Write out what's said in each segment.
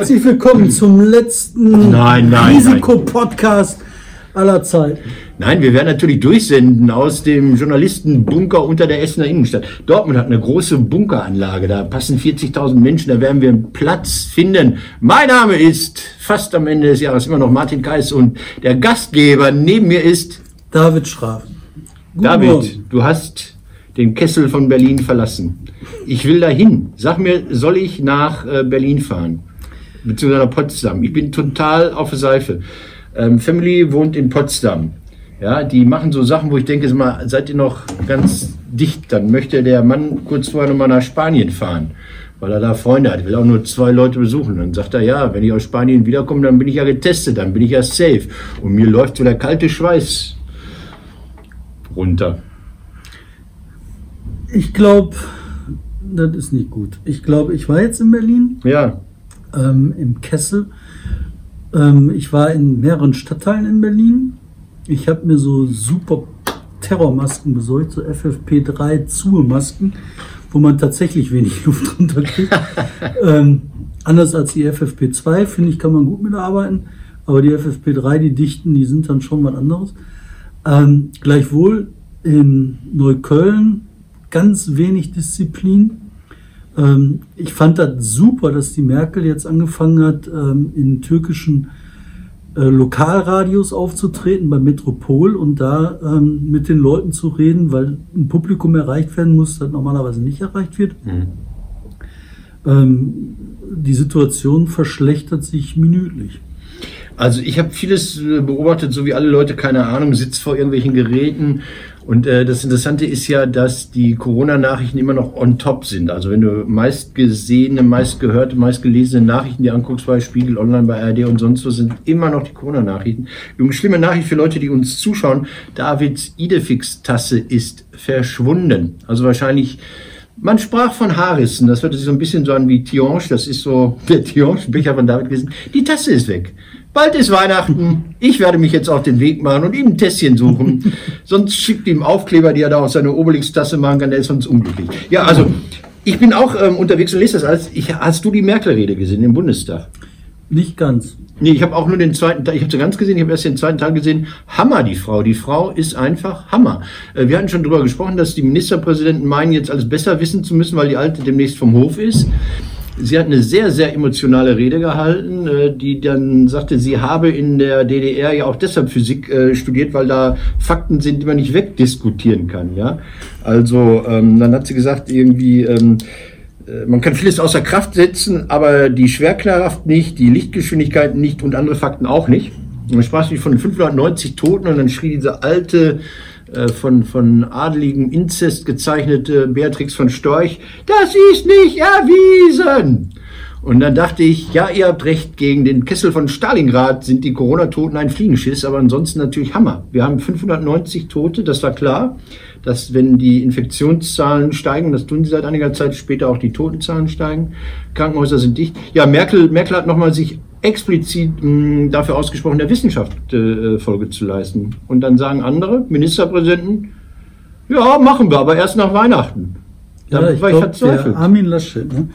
Herzlich willkommen zum letzten Nein, nein, Risikopodcast aller Zeiten. Nein, wir werden natürlich durchsenden aus dem Journalistenbunker unter der Essener Innenstadt. Dortmund hat eine große Bunkeranlage, da passen 40.000 Menschen, da werden wir einen Platz finden. Mein Name ist fast am Ende des Jahres immer noch Martin Kais und der Gastgeber neben mir ist David Schraaf. Guten David. Morgen. Du hast den Kessel von Berlin verlassen. Ich will dahin. Sag mir, soll ich nach äh, Berlin fahren? Beziehungsweise nach Potsdam. Ich bin total auf der Seife. Ähm, Family wohnt in Potsdam. Ja, die machen so Sachen, wo ich denke, mal, seid ihr noch ganz dicht? Dann möchte der Mann kurz vorher nochmal nach Spanien fahren, weil er da Freunde hat. Will auch nur zwei Leute besuchen. Dann sagt er, ja, wenn ich aus Spanien wiederkomme, dann bin ich ja getestet, dann bin ich ja safe. Und mir läuft so der kalte Schweiß runter. Ich glaube, das ist nicht gut. Ich glaube, ich war jetzt in Berlin, Ja, ähm, im Kessel. Ähm, ich war in mehreren Stadtteilen in Berlin. Ich habe mir so super Terrormasken besorgt, so FFP3 Zuhe-Masken, wo man tatsächlich wenig Luft runterkriegt. ähm, anders als die FFP2, finde ich, kann man gut mitarbeiten. Aber die FFP3, die dichten, die sind dann schon was anderes. Ähm, gleichwohl in Neukölln ganz wenig Disziplin. Ähm, ich fand das super, dass die Merkel jetzt angefangen hat, ähm, in türkischen äh, Lokalradios aufzutreten, bei Metropol und da ähm, mit den Leuten zu reden, weil ein Publikum erreicht werden muss, das normalerweise nicht erreicht wird. Ähm, die Situation verschlechtert sich minütlich. Also ich habe vieles äh, beobachtet, so wie alle Leute, keine Ahnung, sitzt vor irgendwelchen Geräten. Und äh, das Interessante ist ja, dass die Corona-Nachrichten immer noch on top sind. Also wenn du meist gesehene, meist gehörte, meist gelesene Nachrichten dir anguckst bei Spiegel Online, bei ARD und sonst wo, sind immer noch die Corona-Nachrichten. Übrigens schlimme Nachricht für Leute, die uns zuschauen. Davids Idefix-Tasse ist verschwunden. Also wahrscheinlich man sprach von Haarrissen, das hörte sich so ein bisschen so an wie Tionge, das ist so der Tionge-Becher von David gewesen. Die Tasse ist weg. Bald ist Weihnachten. Ich werde mich jetzt auf den Weg machen und ihm ein Tässchen suchen. sonst schickt ihm Aufkleber, die er da aus seiner Obelix-Tasse machen kann, der ist sonst unglücklich. Ja, also ich bin auch ähm, unterwegs und lese das alles. Ich, hast du die Merkel-Rede gesehen im Bundestag? Nicht ganz. Nee, ich habe auch nur den zweiten Teil, ich habe sie ganz gesehen, ich habe erst den zweiten Teil gesehen. Hammer, die Frau. Die Frau ist einfach Hammer. Äh, Wir hatten schon drüber gesprochen, dass die Ministerpräsidenten meinen, jetzt alles besser wissen zu müssen, weil die Alte demnächst vom Hof ist. Sie hat eine sehr, sehr emotionale Rede gehalten, äh, die dann sagte, sie habe in der DDR ja auch deshalb Physik äh, studiert, weil da Fakten sind, die man nicht wegdiskutieren kann. Ja, also ähm, dann hat sie gesagt irgendwie. Ähm, äh, man kann vieles außer Kraft setzen, aber die Schwerkraft nicht, die Lichtgeschwindigkeit nicht und andere Fakten auch nicht. Dann sprach sie von 590 Toten und dann schrie diese alte, äh, von, von adeligem Inzest gezeichnete Beatrix von Storch, das ist nicht erwiesen. Und dann dachte ich, ja, ihr habt recht, gegen den Kessel von Stalingrad sind die Corona-Toten ein Fliegenschiss, aber ansonsten natürlich Hammer. Wir haben 590 Tote, das war klar, dass wenn die Infektionszahlen steigen, das tun sie seit einiger Zeit, später auch die Totenzahlen steigen. Krankenhäuser sind dicht. Ja, Merkel, Merkel hat nochmal sich explizit mh, dafür ausgesprochen, der Wissenschaft äh, Folge zu leisten. Und dann sagen andere Ministerpräsidenten, ja, machen wir, aber erst nach Weihnachten. Da Ja, ich war ich glaube, verzweifelt. der Armin Laschet, ne,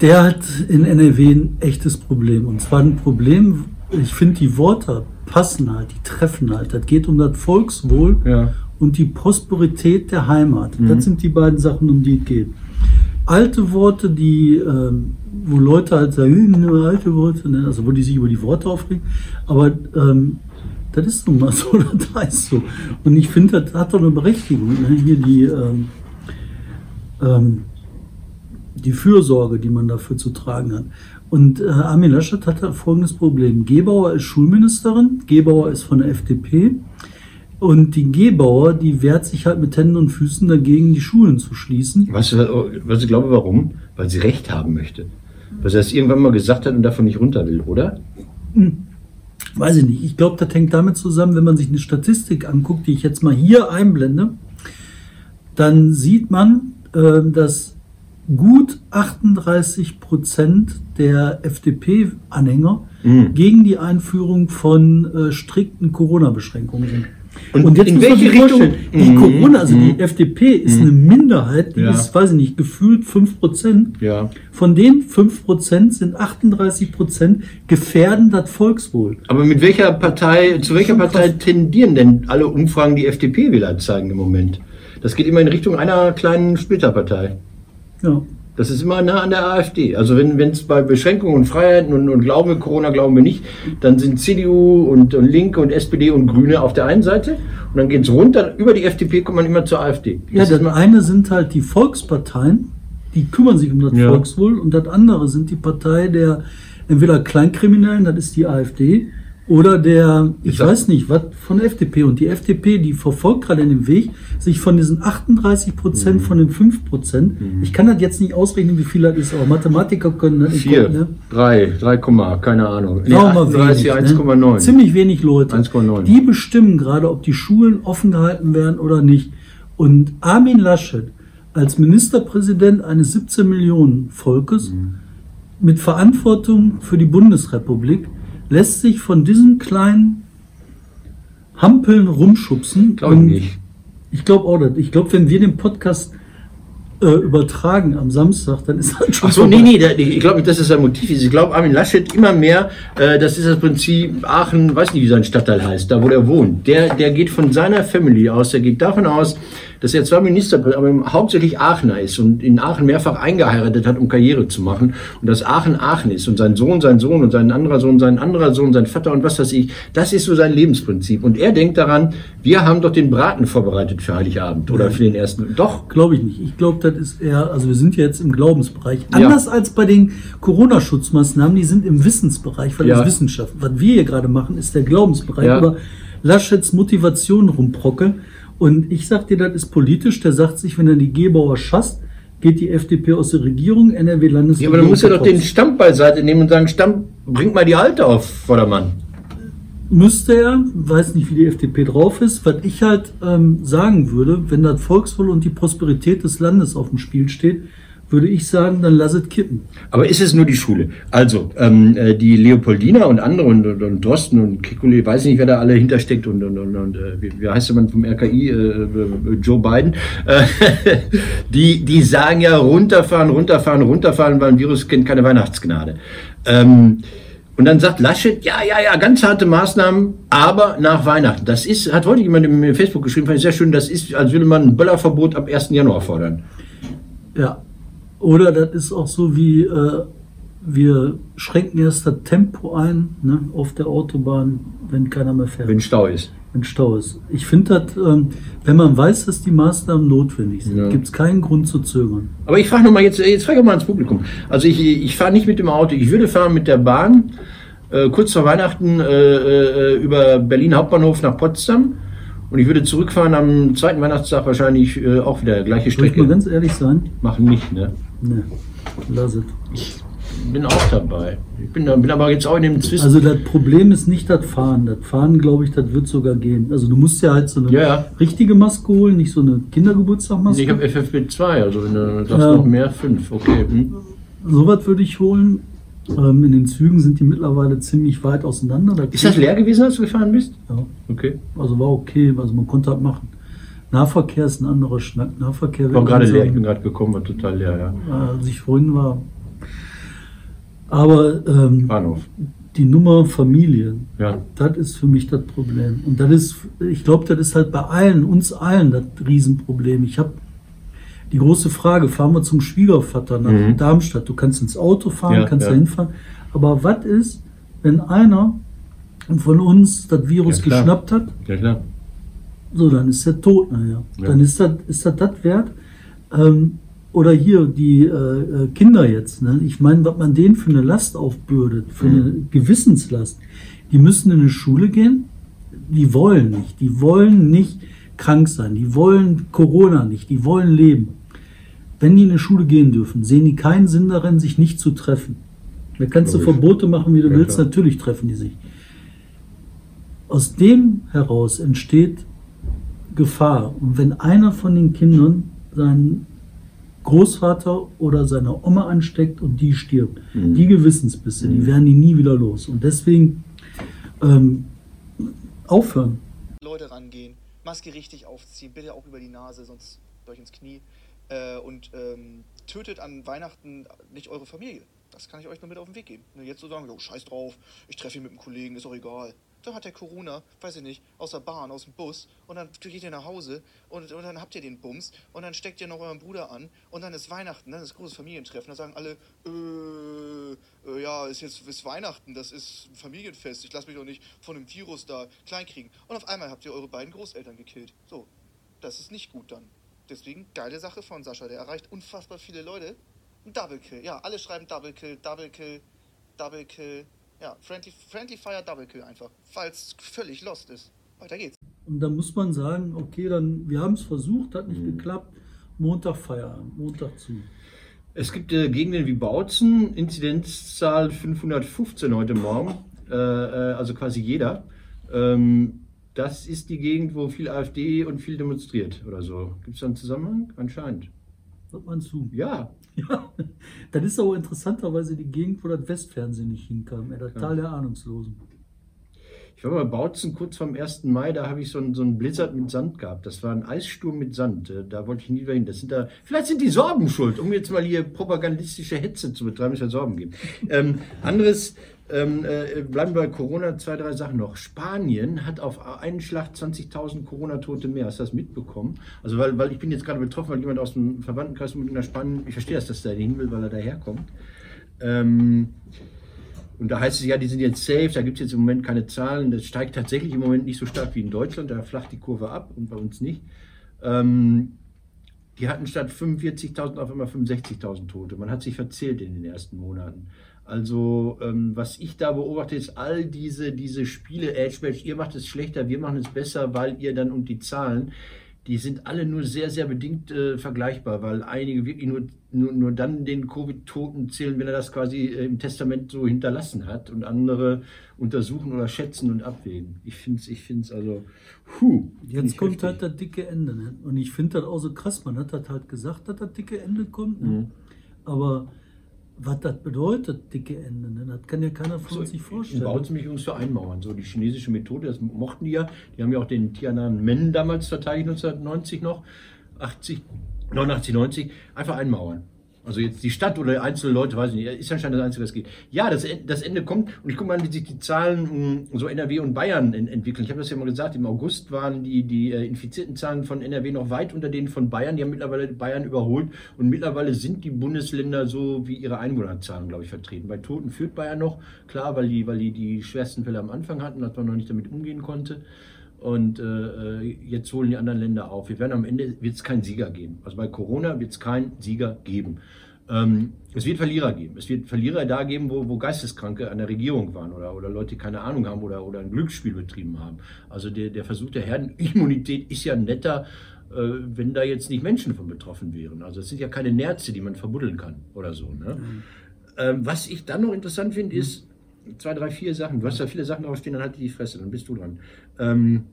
der hat in NRW ein echtes Problem. Und zwar ein Problem, ich finde, die Worte passen halt, die treffen halt. Das geht um das Volkswohl Ja. Mhm. und die Prosperität der Heimat. Das sind die beiden Sachen, um die es geht. Alte Worte, die, ähm, wo Leute halt sagen, "Hm, alte Worte, ne? also wo die sich über die Worte aufregen. Aber ähm, das ist nun mal so, das heißt so. Und ich finde, das hat doch eine Berechtigung. Ne? Hier die, ähm, ähm, die Fürsorge, die man dafür zu tragen hat. Und äh, Armin Laschet hat folgendes Problem. Gebauer ist Schulministerin, Gebauer ist von der FDP. Und die Gebauer, die wehrt sich halt mit Händen und Füßen dagegen, die Schulen zu schließen. Weißt du, was ich glaube, warum? Weil sie Recht haben möchte. Weil sie das irgendwann mal gesagt hat und davon nicht runter will, oder? Weiß ich nicht. Ich glaube, das hängt damit zusammen, wenn man sich eine Statistik anguckt, die ich jetzt mal hier einblende, dann sieht man, äh, dass gut 38 Prozent der FDP-Anhänger Mhm. gegen die Einführung von äh, strikten Corona-Beschränkungen sind. Und Und, jetzt in welche Richtung- die Mhm. Corona, also Mhm. die FDP ist eine Minderheit, die Ja. ist, weiß ich nicht, gefühlt 5%. Ja. Von den 5% sind 38% gefährden das Volkswohl. Aber mit welcher Partei, zu welcher Partei tendieren denn alle Umfragen die FDP-Wähler zeigen im Moment? Das geht immer in Richtung einer kleinen Splitterpartei. Ja. Das ist immer nah an der AfD. Also wenn es bei Beschränkungen und Freiheiten und, und Glauben wir Corona glauben wir nicht, dann sind CDU und, und Linke und SPD und Grüne auf der einen Seite und dann geht es runter, über die FDP kommt man immer zur AfD. Ja, Das das eine sind halt die Volksparteien, die kümmern sich um das Ja. Volkswohl und das andere sind die Partei der entweder Kleinkriminellen, das ist die AfD, oder der, ich sag- weiß nicht, was von der FDP. Und die FDP, die verfolgt gerade den Weg, sich von diesen 38 Prozent, Mhm. von den 5 Prozent, ich kann das jetzt nicht ausrechnen, wie viel das ist, aber Mathematiker können das nicht Vier, gucken, ne? drei, 3, Komma, keine Ahnung. Nee, Sagen wir mal 38, wenig, 1,9. Ne? Ziemlich wenig Leute. 1,9. Die bestimmen gerade, ob die Schulen offen gehalten werden oder nicht. Und Armin Laschet als Ministerpräsident eines 17 Millionen Volkes Mhm. mit Verantwortung für die Bundesrepublik lässt sich von diesen kleinen Hampeln rumschubsen. Glaube ich nicht. Ich glaube auch nicht. Ich glaube, wenn wir den Podcast äh, übertragen am Samstag, dann ist das schon Ach so, nee, nee, da- ich glaube nicht, dass das sein Motiv ist. Ich glaube, Armin Laschet immer mehr, äh, das ist das Prinzip Aachen, weiß nicht, wie sein Stadtteil heißt, da wo er wohnt. Der, der geht von seiner Family aus, der geht davon aus, dass er zwar Ministerpräsident, aber hauptsächlich Aachener ist und in Aachen mehrfach eingeheiratet hat, um Karriere zu machen. Und dass Aachen Aachen ist und sein Sohn, sein Sohn und sein anderer Sohn, sein anderer Sohn, sein Vater und was weiß ich. Das ist so sein Lebensprinzip. Und er denkt daran, wir haben doch den Braten vorbereitet für Heiligabend oder für den ersten. Doch, Glaube ich nicht. Ich glaube, das ist eher, also wir sind ja jetzt im Glaubensbereich. Ja. Anders als bei den Corona-Schutzmaßnahmen, die sind im Wissensbereich, weil Ja. das Wissenschaft. Was wir hier gerade machen, ist der Glaubensbereich. Ja. Aber Laschets Motivation rumprocke. Und ich sag dir, das ist politisch. Der sagt sich, wenn er die Gebauer schasst, geht die FDP aus der Regierung, NRW Landesregierung. Ja, aber dann muss er doch den. Stamm beiseite nehmen und sagen, Stamm, bringt mal die Alte auf Vordermann. Müsste er, weiß nicht, wie die FDP drauf ist. Was ich halt ähm, sagen würde, wenn das Volkswohl und die Prosperität des Landes auf dem Spiel steht, würde ich sagen, dann lass es kippen. Aber ist es nur die Schule? Also, ähm, äh, die Leopoldina und andere und, und, und Drosten und Kikuli, weiß nicht, wer da alle hintersteckt und, und, und, und äh, wie, wie heißt der Mann vom RKI, äh, äh, Joe Biden, äh, die, die sagen ja runterfahren, runterfahren, runterfahren, weil ein Virus kennt keine Weihnachtsgnade. Ähm, und dann sagt Laschet, ja, ja, ja, ganz harte Maßnahmen, aber nach Weihnachten. Das ist, hat heute jemand in Facebook geschrieben, fand ich sehr schön, das ist, als würde man ein Böllerverbot ab 1. Januar fordern. Ja. Oder das ist auch so wie, äh, wir schränken erst das Tempo ein ne, auf der Autobahn, wenn keiner mehr fährt, Wenn wenn, Stau ist. Stau ist. Ich finde das, ähm, wenn man weiß, dass die Maßnahmen notwendig sind, Ja. gibt es keinen Grund zu zögern. Aber ich frage nochmal, jetzt, jetzt frage ich mal ans Publikum. Also ich, ich fahre nicht mit dem Auto, ich würde fahren mit der Bahn, äh, kurz vor Weihnachten äh, äh, über Berlin Hauptbahnhof nach Potsdam. Und ich würde zurückfahren am zweiten Weihnachtstag wahrscheinlich äh, auch wieder gleiche Soll ich mal Strecke. ganz ehrlich sein? Machen nicht, ne? Ne, lass es. Ich bin auch dabei. Ich bin, da- bin aber jetzt auch in dem Zwist. Also das Problem ist nicht das Fahren. Das Fahren, glaube ich, das wird sogar gehen. Also du musst ja halt so eine Ja, ja. richtige Maske holen, nicht so eine Kindergeburtstagmaske. ich habe FFP2, also wenn du sagst Ja. noch mehr, fünf. Okay. Hm. Sowas würde ich holen. Ähm, in den Zügen sind die mittlerweile ziemlich weit auseinander. Da Ist das leer gewesen, als du gefahren bist? Ja, Okay. also war okay, also man konnte das machen. Nahverkehr ist ein anderer Schnack. Nahverkehr War wird gerade leer, ich bin gerade gekommen, war total leer, ja. als ich vorhin war. Aber ähm, Bahnhof. die Nummer Familie, Ja. das ist für mich das Problem. Und das ist, ich glaube, das ist halt bei allen, uns allen das Riesenproblem. Ich habe die große Frage, fahren wir zum Schwiegervater nach Mhm. Darmstadt? Du kannst ins Auto fahren, Ja, kannst ja. da hinfahren. Aber was ist, wenn einer von uns das Virus Ja, geschnappt hat? Ja, klar. So, dann ist er tot nachher. Ja. Dann ist das, ist das das wert? Ähm, oder hier die äh, äh, Kinder jetzt. Ne? Ich meine, was man denen für eine Last aufbürdet, für Mhm. eine Gewissenslast. Die müssen in eine Schule gehen. Die wollen nicht. Die wollen nicht krank sein. Die wollen Corona nicht. Die wollen leben. Wenn die in eine Schule gehen dürfen, sehen die keinen Sinn darin, sich nicht zu treffen. Da kannst du. Verbote machen, wie du Ja, willst. klar. Natürlich treffen die sich. Aus dem heraus entsteht Gefahr. Und wenn einer von den Kindern seinen Großvater oder seine Oma ansteckt und die stirbt, Mhm. die Gewissensbisse, die werden die nie wieder los. Und deswegen ähm, aufhören. Leute rangehen, Maske richtig aufziehen, bitte auch über die Nase, sonst durch ins Knie. Äh, und ähm, tötet an Weihnachten nicht eure Familie. Das kann ich euch nur mit auf den Weg geben. Nur jetzt so sagen, oh, scheiß drauf, ich treffe ihn mit einem Kollegen, ist auch egal. Dann hat der Corona, weiß ich nicht, aus der Bahn, aus dem Bus und dann geht ihr nach Hause und, und dann habt ihr den Bums und dann steckt ihr noch euren Bruder an und dann ist Weihnachten, dann ist großes Familientreffen. Da sagen alle, äh, äh, ja, ist jetzt ist Weihnachten, das ist ein Familienfest, ich lasse mich doch nicht von einem Virus da kleinkriegen. Und auf einmal habt ihr eure beiden Großeltern gekillt. So, das ist nicht gut dann. Deswegen geile Sache von Sascha, der erreicht unfassbar viele Leute. Ein Double Kill, ja, alle schreiben Double Kill, Double Kill, Double Kill. Ja, Friendly, Friendly Fire Double Kill einfach, falls völlig lost ist. Weiter geht's. Und da muss man sagen, okay, dann, wir haben es versucht, hat Mhm. nicht geklappt. Montag Feierabend, Montag zu. Es gibt äh, Gegenden wie Bautzen, Inzidenzzahl 515 heute Morgen, äh, äh, also quasi jeder. Ähm, das ist die Gegend, wo viel AfD und viel demonstriert oder so. Gibt es da einen Zusammenhang? Anscheinend. Hört man zu. Ja, Ja, das ist aber interessanterweise die Gegend, wo das Westfernsehen nicht hinkam. Ja, der Tal der Ahnungslosen. Ich war bei Bautzen kurz vorm 1. Mai, da habe ich so einen, so einen Blizzard mit Sand gehabt. Das war ein Eissturm mit Sand. Äh, Da wollte ich nie wieder hin. Das sind da, vielleicht sind die Sorben schuld, um jetzt mal hier propagandistische Hetze zu betreiben, es ja Sorben gibt. Ähm, anderes, ähm, äh, bleiben bei Corona, zwei, drei Sachen noch. Spanien hat auf einen Schlag 20.000 Corona-Tote mehr. Hast du das mitbekommen? Also, weil, weil ich bin jetzt gerade betroffen, weil jemand aus dem Verwandtenkreis mit nach Spanien, ich verstehe das, dass der hin will, weil er daherkommt. Ähm, und da heißt es ja, die sind jetzt safe, da gibt es jetzt im Moment keine Zahlen. Das steigt tatsächlich im Moment nicht so stark wie in Deutschland, da flacht die Kurve ab und bei uns nicht. Ähm, die hatten statt 45.000 auf einmal 65.000 Tote. Man hat sich verzählt in den ersten Monaten. Also, ähm, was ich da beobachte, ist all diese, diese Spiele, Edge Match, ihr macht es schlechter, wir machen es besser, weil ihr dann und die Zahlen, die sind alle nur sehr, sehr bedingt äh, vergleichbar, weil einige wirklich nur, nur, nur dann den Covid-Toten zählen, wenn er das quasi äh, im Testament so hinterlassen hat und andere untersuchen oder schätzen und abwägen. Ich finde es ich find's also, puh. Jetzt kommt heftig. halt das dicke Ende. Ne? Und ich finde das auch so krass. Man hat das halt gesagt, dass das dicke Ende kommt. Ne? Mhm. Aber was das bedeutet, dicke Ende, ne? das kann ja keiner von So, uns sich vorstellen. Bautzen mich übrigens für einmauern. So die chinesische Methode, das mochten die ja. Die haben ja auch den Tiananmen damals verteidigt, 1990 noch, 80, 89, 90. Einfach einmauern. Also jetzt die Stadt oder einzelne Leute, weiß ich nicht, ist anscheinend das Einzige, was geht. Ja, das, das Ende kommt und ich gucke mal, wie sich die Zahlen so NRW und Bayern en- entwickeln. Ich habe das ja mal gesagt, im August waren die, die äh, infizierten Zahlen von NRW noch weit unter denen von Bayern. Die haben mittlerweile Bayern überholt und mittlerweile sind die Bundesländer so wie ihre Einwohnerzahlen, glaube ich, vertreten. Bei Toten führt Bayern noch, klar, weil die, weil die die schwersten Fälle am Anfang hatten, dass man noch nicht damit umgehen konnte. Und äh, jetzt holen die anderen Länder auf. Wir werden am Ende wird es keinen Sieger geben. Also bei Corona wird es keinen Sieger geben. Ähm, es wird Verlierer geben. Es wird Verlierer da geben, wo, wo Geisteskranke an der Regierung waren oder, oder Leute, die keine Ahnung haben oder, oder ein Glücksspiel betrieben haben. Also der, der Versuch der Herdenimmunität ist ja netter, äh, wenn da jetzt nicht Menschen von betroffen wären. Also es sind ja keine Nerze, die man verbuddeln kann oder so. Ne? Ähm, was ich dann noch interessant finde, ist zwei, drei, vier Sachen. Du hast da viele Sachen draufstehen, dann halt die Fresse, dann bist du dran. Ähm,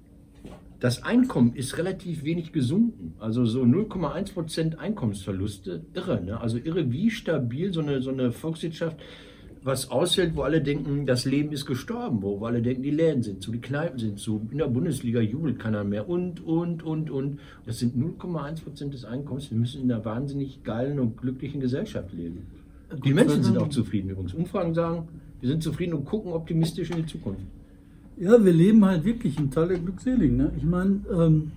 das Einkommen ist relativ wenig gesunken. Also so 0,1% Einkommensverluste. Irre, ne? Also irre, wie stabil so eine, so eine Volkswirtschaft was aushält, wo alle denken, das Leben ist gestorben, wo alle denken, die Läden sind zu, die Kneipen sind zu, in der Bundesliga jubelt keiner mehr und, und, und, und. Das sind 0,1% des Einkommens. Wir müssen in einer wahnsinnig geilen und glücklichen Gesellschaft leben. Die Menschen sind auch zufrieden übrigens. Umfragen sagen, wir sind zufrieden und gucken optimistisch in die Zukunft. Ja, wir leben halt wirklich im Tal der Glückseligen. Ne? Ich meine, ähm,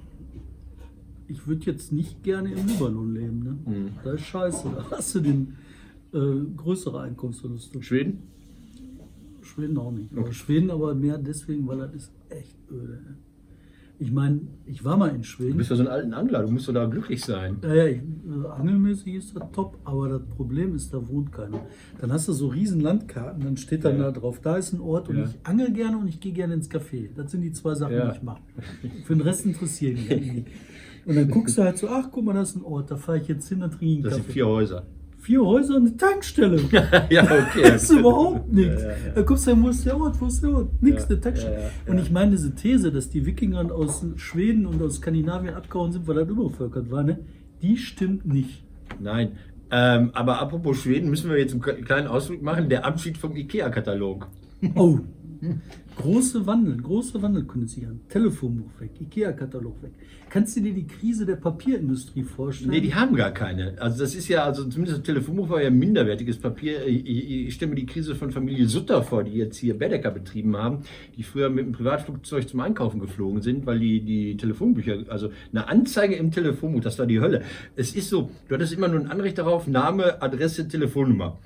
ich würde jetzt nicht gerne im Libanon leben. Ne? Mhm. Da ist scheiße. Da hast du den äh, größere Einkommensverluste. Schweden? Schweden auch nicht. Aber Okay. Schweden aber mehr deswegen, weil das ist echt öde. Ne? Ich meine, ich war mal in Du Schweden. bist ja so ein alter Angler, du musst doch da glücklich sein. Ja, ja, ich, äh, angelmäßig ist das top, aber das Problem ist, da wohnt keiner. Dann hast du so riesen Landkarten, dann steht dann Ja. da drauf, da ist ein Ort und Ja. ich angel gerne und ich gehe gerne ins Café. Das sind die zwei Sachen, Ja. die ich mache. Für den Rest interessieren mich nicht. Und dann guckst du halt so, ach guck mal, das ist ein Ort, da fahre ich jetzt hin und trinke einen Das sind Kaffee. vier Häuser. Vier Häuser und eine Tankstelle. ja, okay. Das ist überhaupt nichts. Ja, ja, ja. Da guckst du, wo ist der Ort, wo ist der Ort? Nix, Ja, eine Tankstelle. Und ich meine, diese These, dass die Wikinger aus Schweden und aus Skandinavien abgehauen sind, weil das übervölkert war, ne? die stimmt nicht. Nein. Ähm, aber apropos Schweden, müssen wir jetzt einen kleinen Ausflug machen. Der Abschied vom IKEA-Katalog. Oh, Große Wandel, große Wandel können Sie an. Telefonbuch weg, Ikea-Katalog weg. Kannst du dir die Krise der Papierindustrie vorstellen? Nee, die haben gar keine. Also das ist ja, also zumindest das Telefonbuch war ja minderwertiges Papier. Ich, ich, ich stelle mir die Krise von Familie Sutter vor, die jetzt hier Bedecker betrieben haben, die früher mit dem Privatflugzeug zum Einkaufen geflogen sind, weil die, die Telefonbücher, also eine Anzeige im Telefonbuch, das war die Hölle. Es ist so, du hattest immer nur ein Anrecht darauf, Name, Adresse, Telefonnummer.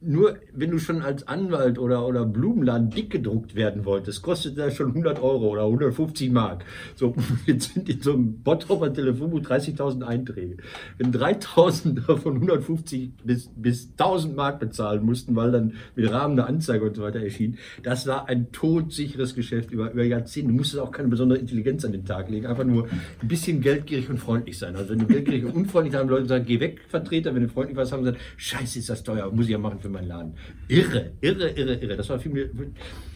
Nur wenn du schon als Anwalt oder, oder Blumenladen dick gedruckt werden wolltest, kostet das schon 100 Euro oder 150 Mark. So, jetzt sind in so einem Bottroper Telefonbuch 30.000 Einträge. Wenn 3.000 davon 150 bis, bis 1.000 Mark bezahlen mussten, weil dann mit Rahmen eine Anzeige und so weiter erschien, das war ein todsicheres Geschäft über, über Jahrzehnte. Du musstest auch keine besondere Intelligenz an den Tag legen, einfach nur ein bisschen geldgierig und freundlich sein. Also wenn du geldgierig und unfreundlich haben, Leute sagen, geh weg, Vertreter, wenn du freundlich was haben, sagen, scheiße, ist das teuer, muss ich ja machen für meinen Laden. Irre, irre, irre, irre. Das war, viel,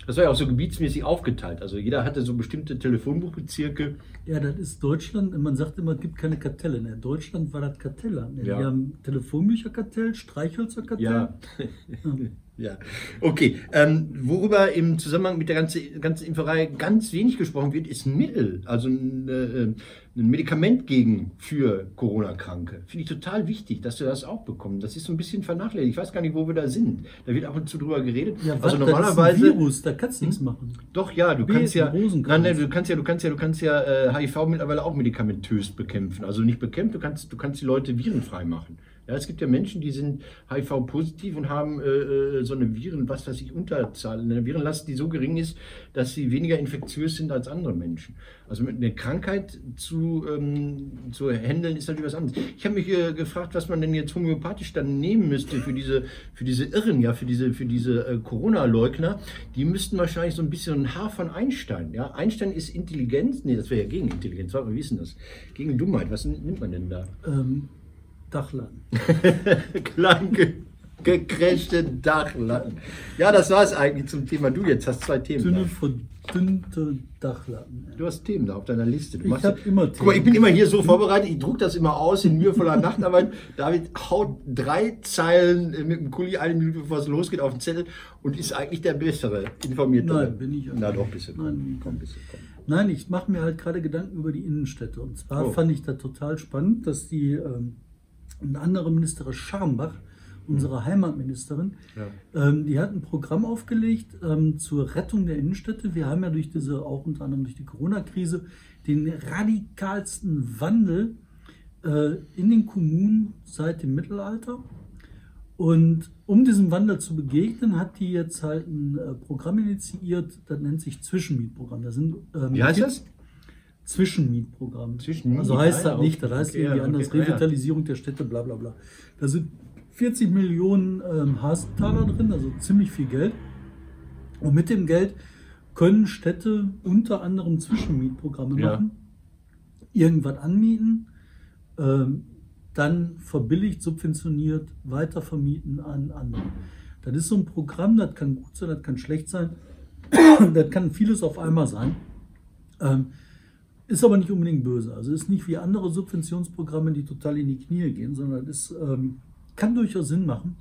das war ja auch so gebietsmäßig aufgeteilt. Also jeder hatte so bestimmte Telefonbuchbezirke. Ja, das ist Deutschland. Man sagt immer, es gibt keine Kartelle. In Deutschland war das Kartellamt. Ja. Wir haben Telefonbücherkartell, Streichhölzerkartell. Ja. Ja, okay. Ähm, worüber im Zusammenhang mit der ganzen, ganzen Impferei ganz wenig gesprochen wird, ist ein Mittel, also ein, äh, ein Medikament gegen für Corona-Kranke. Finde ich total wichtig, dass wir das auch bekommen. Das ist so ein bisschen vernachlässigt. Ich weiß gar nicht, wo wir da sind. Da wird ab und zu drüber geredet. Ja, also was, normalerweise. Das ist ein Virus, da kannst du nichts machen. Doch, ja, du Wie kannst ja, nein, nein, du kannst ja, du kannst ja, du kannst ja äh, HIV mittlerweile auch medikamentös bekämpfen. Also nicht bekämpfen, du kannst, du kannst die Leute virenfrei machen. Ja, es gibt ja Menschen, die sind HIV-positiv und haben äh, äh, so eine Viren, was weiß ich, Unterzahl, eine Virenlast, die so gering ist, dass sie weniger infektiös sind als andere Menschen. Also mit einer Krankheit zu, ähm, zu handeln ist natürlich was anderes. Ich habe mich äh, gefragt, was man denn jetzt homöopathisch dann nehmen müsste für diese, für diese Irren, ja, für diese, für diese äh, Corona-Leugner. Die müssten wahrscheinlich so ein bisschen ein Haar von Einstein. Ja, Einstein ist Intelligenz, nee, das wäre ja gegen Intelligenz. Wie ist denn das? Gegen Dummheit. Was nimmt man denn da? Ähm, Dachladen. Klein ge gecrashte Dachlatten. Ja, das war es eigentlich zum Thema. Du jetzt hast zwei Themen. Dünne, verdünnte Dachladen. Du hast Themen da auf deiner Liste. Du Ich machst- hab immer Guck mal, ich Themen. bin immer hier so vorbereitet, ich druck das immer aus in mühevoller Nachtarbeit. David haut drei Zeilen mit dem Kuli eine Minute bevor es losgeht auf den Zettel und ist eigentlich der bessere, informierte. Nein, bin ich auch Na doch. Komm, Nein, komm, du. Komm. Nein, ich mache mir halt gerade Gedanken über die Innenstädte. Und zwar Oh. fand ich da total spannend, dass die ähm, eine andere Ministerin Scharmbach, unsere Heimatministerin, Ja. ähm, die hat ein Programm aufgelegt ähm, zur Rettung der Innenstädte. Wir haben ja durch diese, auch unter anderem durch die Corona-Krise, den radikalsten Wandel äh, in den Kommunen seit dem Mittelalter. Und um diesem Wandel zu begegnen, hat die jetzt halt ein äh, Programm initiiert, das nennt sich Zwischenmietprogramm. Da sind, ähm, Wie heißt das? Zwischenmietprogramm. Zwischenmiet, Also heißt das nicht, das heißt okay, irgendwie ja, anders, okay, ah, ja. Revitalisierung der Städte, bla bla bla. Da sind 40 Millionen ähm, Hastaler drin, also ziemlich viel Geld. Und mit dem Geld können Städte unter anderem Zwischenmietprogramme Ja. machen, irgendwas anmieten, ähm, dann verbilligt, subventioniert, weiter vermieten an andere. Das ist so ein Programm, das kann gut sein, das kann schlecht sein, das kann vieles auf einmal sein. Ähm, ist aber nicht unbedingt böse. Also ist nicht wie andere Subventionsprogramme, die total in die Knie gehen, sondern es ähm, kann durchaus Sinn machen.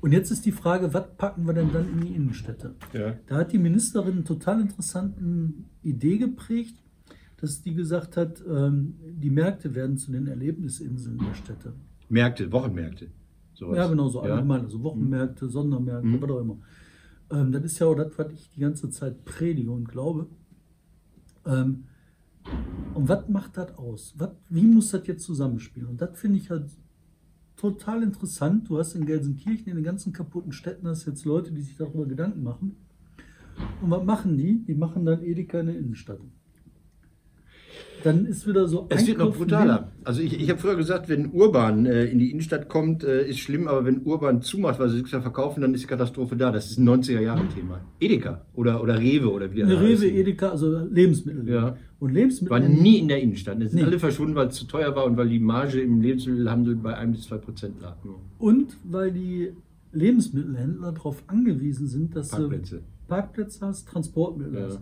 Und jetzt ist die Frage, was packen wir denn dann in die Innenstädte? Ja. Da hat die Ministerin eine total interessanten Idee geprägt, dass die gesagt hat, ähm, die Märkte werden zu den Erlebnisinseln der Städte. Märkte, Wochenmärkte. Sowas. Ja, genau so Ja. allgemein, also Wochenmärkte, Sondermärkte, Mhm. was auch immer. Ähm, das ist ja auch das, was ich die ganze Zeit predige und glaube. Ähm, und was macht das aus? Was, wie muss das jetzt zusammenspielen? Und das finde ich halt total interessant. Du hast in Gelsenkirchen, in den ganzen kaputten Städten, hast jetzt Leute, die sich darüber Gedanken machen. Und was machen die? Die machen dann Edeka in der Innenstadt. Dann ist wieder so. Es wird noch Einkaufen brutaler. Also ich, ich habe früher gesagt, wenn Urban äh, in die Innenstadt kommt, äh, ist schlimm, aber wenn Urban zumacht, weil sie nichts mehr verkaufen, dann ist die Katastrophe da. Das ist ein 90er-Jahre-Thema. Edeka oder, oder Rewe oder wie Eine Rewe. Edeka, also Lebensmittel. Ja. Und Lebensmittel. War nie in der Innenstadt. Es sind Nee. alle verschwunden, weil es zu teuer war und weil die Marge im Lebensmittelhandel bei 1 bis 2 Prozent lag. Und weil die Lebensmittelhändler darauf angewiesen sind, dass Parkplätze. du Parkplätze hast, Transportmittel Ja. hast.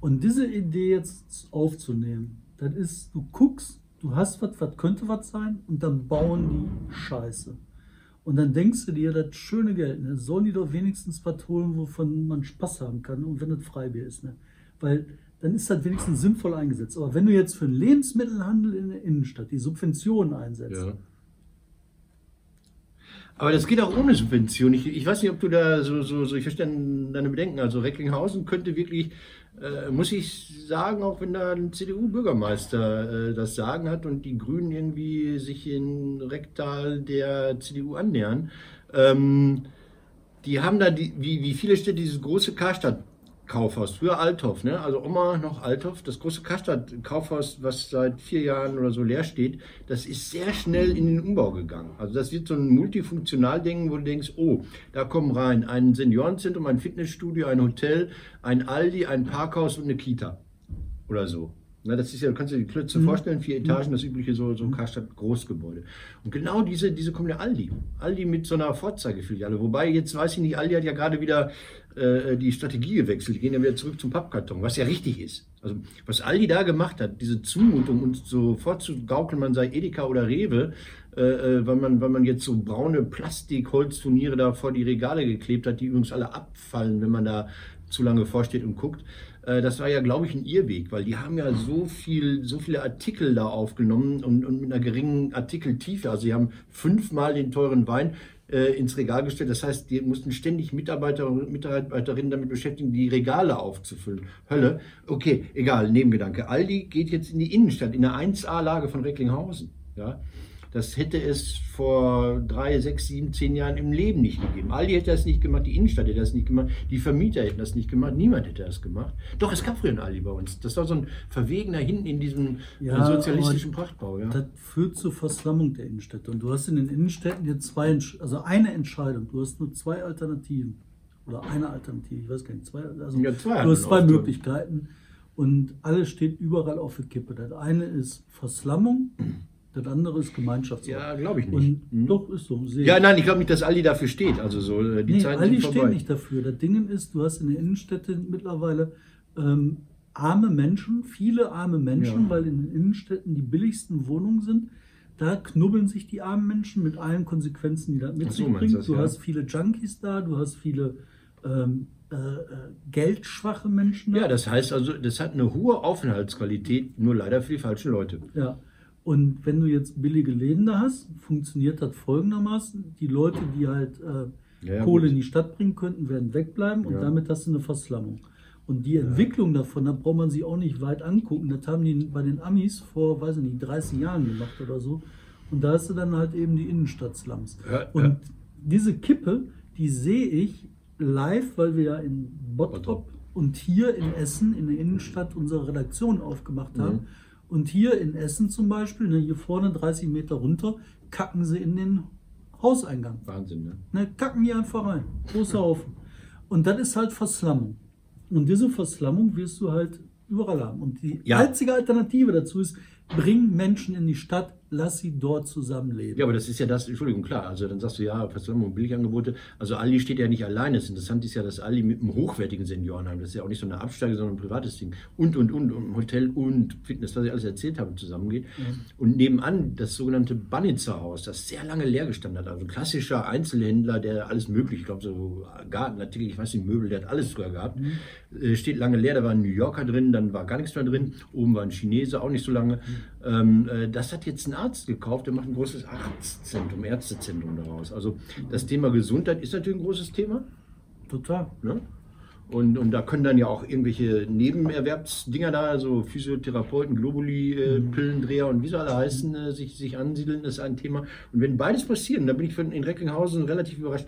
Und diese Idee jetzt aufzunehmen, das ist, du guckst, du hast was, was könnte was sein, und dann bauen die Scheiße. Und dann denkst du dir, das schöne Geld, ne, sollen die doch wenigstens was holen, wovon man Spaß haben kann und wenn das Freibier ist. Ne? Weil dann ist das wenigstens sinnvoll eingesetzt. Aber wenn du jetzt für den Lebensmittelhandel in der Innenstadt die Subventionen einsetzt, Ja. Aber das geht auch ohne Subvention. Ich, ich weiß nicht, ob du da so, so, so ich verstehe deine Bedenken. Also Recklinghausen könnte wirklich, äh, muss ich sagen, auch wenn da ein CDU-Bürgermeister äh, das Sagen hat und die Grünen irgendwie sich in Rektal der CDU annähern, ähm, die haben da, die, wie, wie viele Städte, dieses große Karstadt-Kaufhaus, früher Althoff, ne? also Oma noch Althoff, das große Karstadt-Kaufhaus, was seit vier Jahren oder so leer steht, das ist sehr schnell in den Umbau gegangen. Also das wird so ein Multifunktionalding, wo du denkst, oh, da kommen rein ein Seniorenzentrum, ein Fitnessstudio, ein Hotel, ein Aldi, ein Parkhaus und eine Kita oder so. Na, das ist ja, du kannst dir die Klötze vorstellen, vier Etagen, das übliche so, so Karstadt Großgebäude. Und genau diese, diese kommen der Aldi. Aldi mit so einer Vorzeigefiliale. Wobei, jetzt weiß ich nicht, Aldi hat ja gerade wieder äh, die Strategie gewechselt. Die gehen ja wieder zurück zum Pappkarton, was ja richtig ist. Also, was Aldi da gemacht hat, diese Zumutung und so vorzugaukeln, man sei Edeka oder Rewe, äh, äh, weil, man, weil man jetzt so braune Plastikholzturniere da vor die Regale geklebt hat, die übrigens alle abfallen, wenn man da zu lange vorsteht und guckt. Äh, Das war ja, glaube ich, ein Irrweg, weil die haben ja so viel, so viele Artikel da aufgenommen und, und mit einer geringen Artikeltiefe. Also sie haben fünfmal den teuren Wein äh, ins Regal gestellt. Das heißt, die mussten ständig Mitarbeiter und Mitarbeiterinnen damit beschäftigen, die Regale aufzufüllen. Hölle. Okay, egal, Nebengedanke. Aldi geht jetzt in die Innenstadt, in eine 1A-Lage von Recklinghausen. Ja. Das hätte es vor drei, sechs, sieben, zehn Jahren im Leben nicht gegeben. Aldi hätte das nicht gemacht, die Innenstadt hätte das nicht gemacht, die Vermieter hätten das nicht gemacht, niemand hätte das gemacht. Doch, es gab früher ein Aldi bei uns. Das war so ein Verwegener hinten in diesem Ja, sozialistischen Prachtbau. Ja. Das führt zur Verslammung der Innenstädte. Und du hast in den Innenstädten jetzt zwei, also eine Entscheidung. Du hast nur zwei Alternativen. Oder eine Alternative, ich weiß gar nicht. Zwei, also Ja, zwei du hast zwei Möglichkeiten. Und alles steht überall auf der Kippe. Das eine ist Verslammung, das andere ist Gemeinschaftsraum. Ja, glaube ich nicht. Und Hm. doch ist so. Ja, nein, ich glaube nicht, dass Aldi dafür steht. Also so, äh, die Nee, Zeiten Aldi sind steht nicht dafür. Das Ding ist, du hast in den Innenstädten mittlerweile ähm, arme Menschen, viele arme Menschen, Ja. weil in den Innenstädten die billigsten Wohnungen sind. Da knubbeln sich die armen Menschen mit allen Konsequenzen, die das mit so, sich meinst bringt. du das, du ja. hast viele Junkies da, du hast viele ähm, äh, äh, geldschwache Menschen da. Ja, das heißt also, das hat eine hohe Aufenthaltsqualität, nur leider für die falschen Leute. Ja. Und wenn du jetzt billige Läden da hast, funktioniert das folgendermaßen. Die Leute, die halt äh, Ja, ja, Kohle gut. in die Stadt bringen könnten, werden wegbleiben und Ja. damit hast du eine Verslammung. Und die Entwicklung davon, da braucht man sich auch nicht weit angucken. Das haben die bei den Amis vor, weiß ich nicht, 30 Jahren gemacht oder so. Und da hast du dann halt eben die Innenstadt-Slums. Und diese Kippe, die sehe ich live, weil wir ja in Bottrop Bottrop. und hier in Essen in der Innenstadt unsere Redaktion aufgemacht haben. Mhm. Und hier in Essen zum Beispiel, ne, hier vorne 30 Meter runter, kacken sie in den Hauseingang. Wahnsinn, ne? Ne, kacken die einfach rein. Großer Haufen. Und das ist halt Verslammung. Und diese Verslammung wirst du halt überall haben. Und die Ja. einzige Alternative dazu ist, bring Menschen in die Stadt, lass sie dort zusammenleben. Ja, aber das ist ja das, Entschuldigung, klar. Also dann sagst du ja, Versammlung und Billigangebote. Also Aldi steht ja nicht alleine. Das Interessante ist ja, dass Aldi mit einem hochwertigen Seniorenheim, das ist ja auch nicht so eine Absteige, sondern ein privates Ding. Und, und, und, und Hotel und Fitness, was ich alles erzählt habe, zusammengeht. Und nebenan das sogenannte Banitzer Haus, das sehr lange leer gestanden hat. Also ein klassischer Einzelhändler, der alles möglich, ich glaube so Gartenartikel, ich weiß nicht, Möbel, der hat alles früher gehabt. Äh, steht lange leer, da war ein New Yorker drin, dann war gar nichts mehr drin. Oben war ein Chinese, auch nicht so lange. Äh, das hat jetzt ein Arzt gekauft, der macht ein großes Arztzentrum, Ärztezentrum daraus. Also das Thema Gesundheit ist natürlich ein großes Thema. Total. Ne? Und, und da können dann ja auch irgendwelche Nebenerwerbsdinger da, so Physiotherapeuten, Globuli, äh, Pillendreher und wie sie alle heißen, äh, sich, sich ansiedeln, das ist ein Thema. Und wenn beides passieren, da bin ich von, in Recklinghausen relativ überrascht.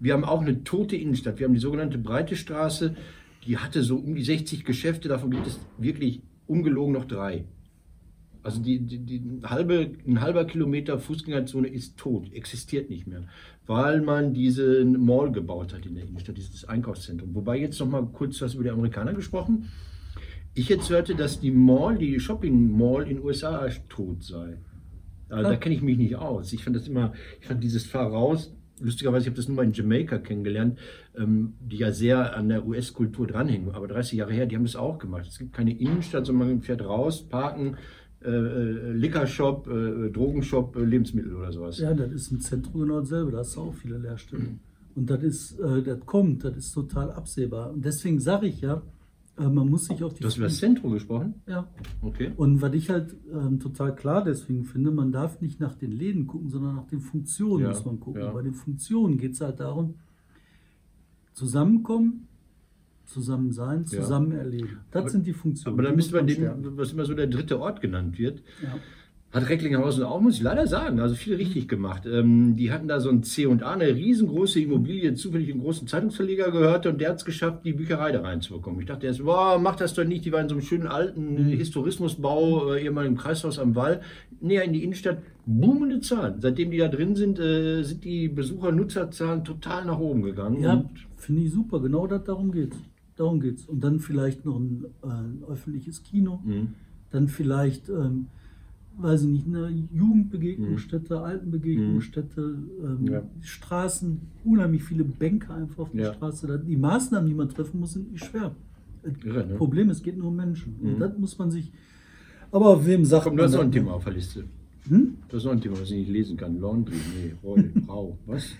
Wir haben auch eine tote Innenstadt. Wir haben die sogenannte Breite Straße, die hatte so um die 60 Geschäfte, davon gibt es wirklich ungelogen noch drei. Also die, die, die halbe, ein halber Kilometer Fußgängerzone ist tot, existiert nicht mehr, weil man diese Mall gebaut hat in der Innenstadt, dieses Einkaufszentrum. Wobei jetzt noch mal kurz was über die Amerikaner gesprochen. Ich jetzt hörte, dass die Mall, die Shopping Mall in den USA tot sei. Also da kenne ich mich nicht aus. Ich fand das immer, ich fand dieses Fahr raus, lustigerweise, ich habe das nur mal in Jamaika kennengelernt, ähm, die ja sehr an der US-Kultur dranhängen. Aber 30 Jahre her, die haben das auch gemacht. Es gibt keine Innenstadt, sondern man fährt raus, parken, äh, äh, Liquorshop, äh, Drogenshop, äh, Lebensmittel oder sowas. Ja, das ist im Zentrum genau dasselbe. Da hast du auch viele Lehrstellen. Und das ist, äh, das kommt, das ist total absehbar. Und deswegen sage ich ja, äh, man muss sich auf die. Du hast über das Zentrum gesprochen? ja. Okay. Und was ich halt ähm, total klar deswegen finde, man darf nicht nach den Läden gucken, sondern nach den Funktionen Ja, muss man gucken. ja. Bei den Funktionen geht es halt darum, zusammenkommen, zusammen sein, Ja. zusammen erleben. Das Aber- sind die Funktionen. Aber dann muss man dem, was immer so der dritte Ort genannt wird. Ja. Hat Recklinghausen auch, muss ich leider sagen, also viel richtig gemacht. Ähm, die hatten da so ein C&A, eine riesengroße Immobilie, zufällig einen großen Zeitungsverleger gehörte und der hat es geschafft, die Bücherei da reinzubekommen. Ich dachte erst, boah, mach das doch nicht, die war in so einem schönen alten Mhm. Historismusbau, äh, ehemaligen Kreishaus am Wall, näher in die Innenstadt, boomende Zahlen. Seitdem die da drin sind, äh, sind die Besucher-Nutzerzahlen total nach oben gegangen. Ja, finde ich super. Genau das, darum geht's. Darum geht's. Und dann vielleicht noch ein, äh, ein öffentliches Kino. Mhm. Dann vielleicht, ähm, weiß ich nicht, eine Jugendbegegnungsstätte, Altenbegegnungsstätte, ähm, Mhm. Ja. Straßen, unheimlich viele Bänke einfach auf der Ja. Straße. Die Maßnahmen, die man treffen muss, sind nicht schwer. Das Irre, ne? Problem, es geht nur um Menschen. Mhm. Und das muss man sich. Aber wem sagt Komm, du hast man noch ein das? Thema auf der Liste. Hm? Du hast noch ein Thema, was ich nicht lesen kann. Laundry, nee, Roll, Rau, was?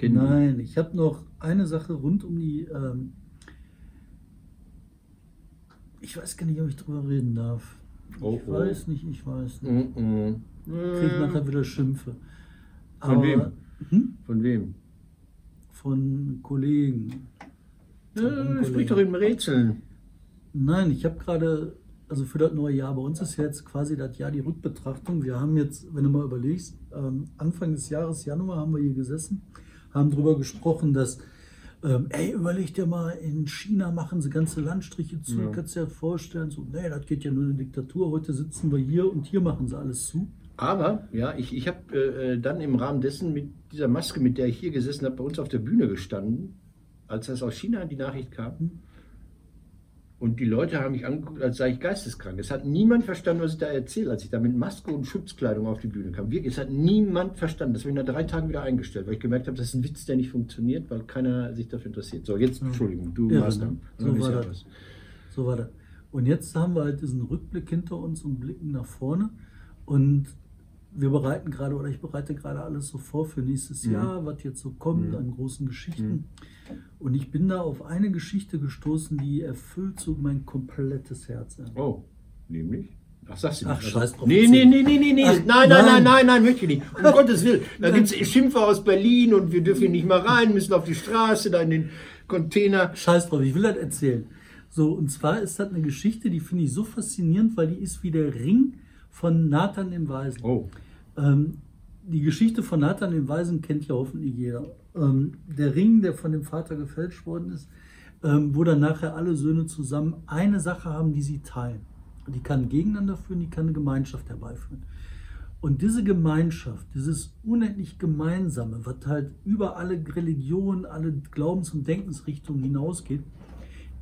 Die? Nein, ich habe noch eine Sache rund um die. Ähm, ich weiß gar nicht, ob ich drüber reden darf. Oh, ich oh. weiß nicht, ich weiß nicht. Mm -mm. Krieg nachher wieder Schimpfe. Von wem? Hm? Von wem? Von Kollegen. Äh, sprich doch in Rätseln. Nein, ich habe gerade, also für das neue Jahr, bei uns ist ja jetzt quasi das Jahr die Rückbetrachtung. Wir haben jetzt, wenn du mal überlegst, ähm, Anfang des Jahres, Januar, haben wir hier gesessen, haben darüber gesprochen, dass, ähm, ey, überleg dir mal, in China machen sie ganze Landstriche zu, Ja. kannst du dir das vorstellen? So, nee, das geht ja nur in eine Diktatur, heute sitzen wir hier und hier machen sie alles zu. Aber, ja, ich, ich habe äh, äh, dann im Rahmen dessen mit dieser Maske, mit der ich hier gesessen habe, bei uns auf der Bühne gestanden, als das aus China die Nachricht kam. Und die Leute haben mich angeguckt, als sei ich geisteskrank. Es hat niemand verstanden, was ich da erzähle, als ich da mit Maske und Schutzkleidung auf die Bühne kam. Wirklich, es hat niemand verstanden. Das habe ich nach drei Tagen wieder eingestellt, weil ich gemerkt habe, das ist ein Witz, der nicht funktioniert, weil keiner sich dafür interessiert. So, jetzt, Entschuldigung, du Ja, so Dann war ja das. was. So war das. Und jetzt haben wir halt diesen Rückblick hinter uns und blicken nach vorne. Und wir bereiten gerade, oder ich bereite gerade alles so vor für nächstes Mhm. Jahr, was jetzt so kommt Mhm. an großen Geschichten. Und ich bin da auf eine Geschichte gestoßen, die erfüllt so mein komplettes Herz. Oh, nämlich? Ach, sagst du Ach, nicht. scheiß drauf, Nee, nee, nee, nee, nee, nee. Ach, nein, nein, nein, nein. nein, nein, möchte ich nicht. Um Gottes Willen. Da gibt es Schimpfe aus Berlin und wir dürfen nicht mal rein, müssen auf die Straße, da in den Container. Scheiß drauf, ich will das erzählen. So, und zwar ist das eine Geschichte, die finde ich so faszinierend, weil die ist wie der Ring von Nathan dem Weisen. Oh, Ähm, die Geschichte von Nathan dem Weisen kennt ja hoffentlich jeder. Ähm, der Ring, der von dem Vater gefälscht worden ist, ähm, wo dann nachher alle Söhne zusammen eine Sache haben, die sie teilen. Die kann gegeneinander führen, die kann eine Gemeinschaft herbeiführen. Und diese Gemeinschaft, dieses unendlich Gemeinsame, was halt über alle Religionen, alle Glaubens- und Denkensrichtungen hinausgeht,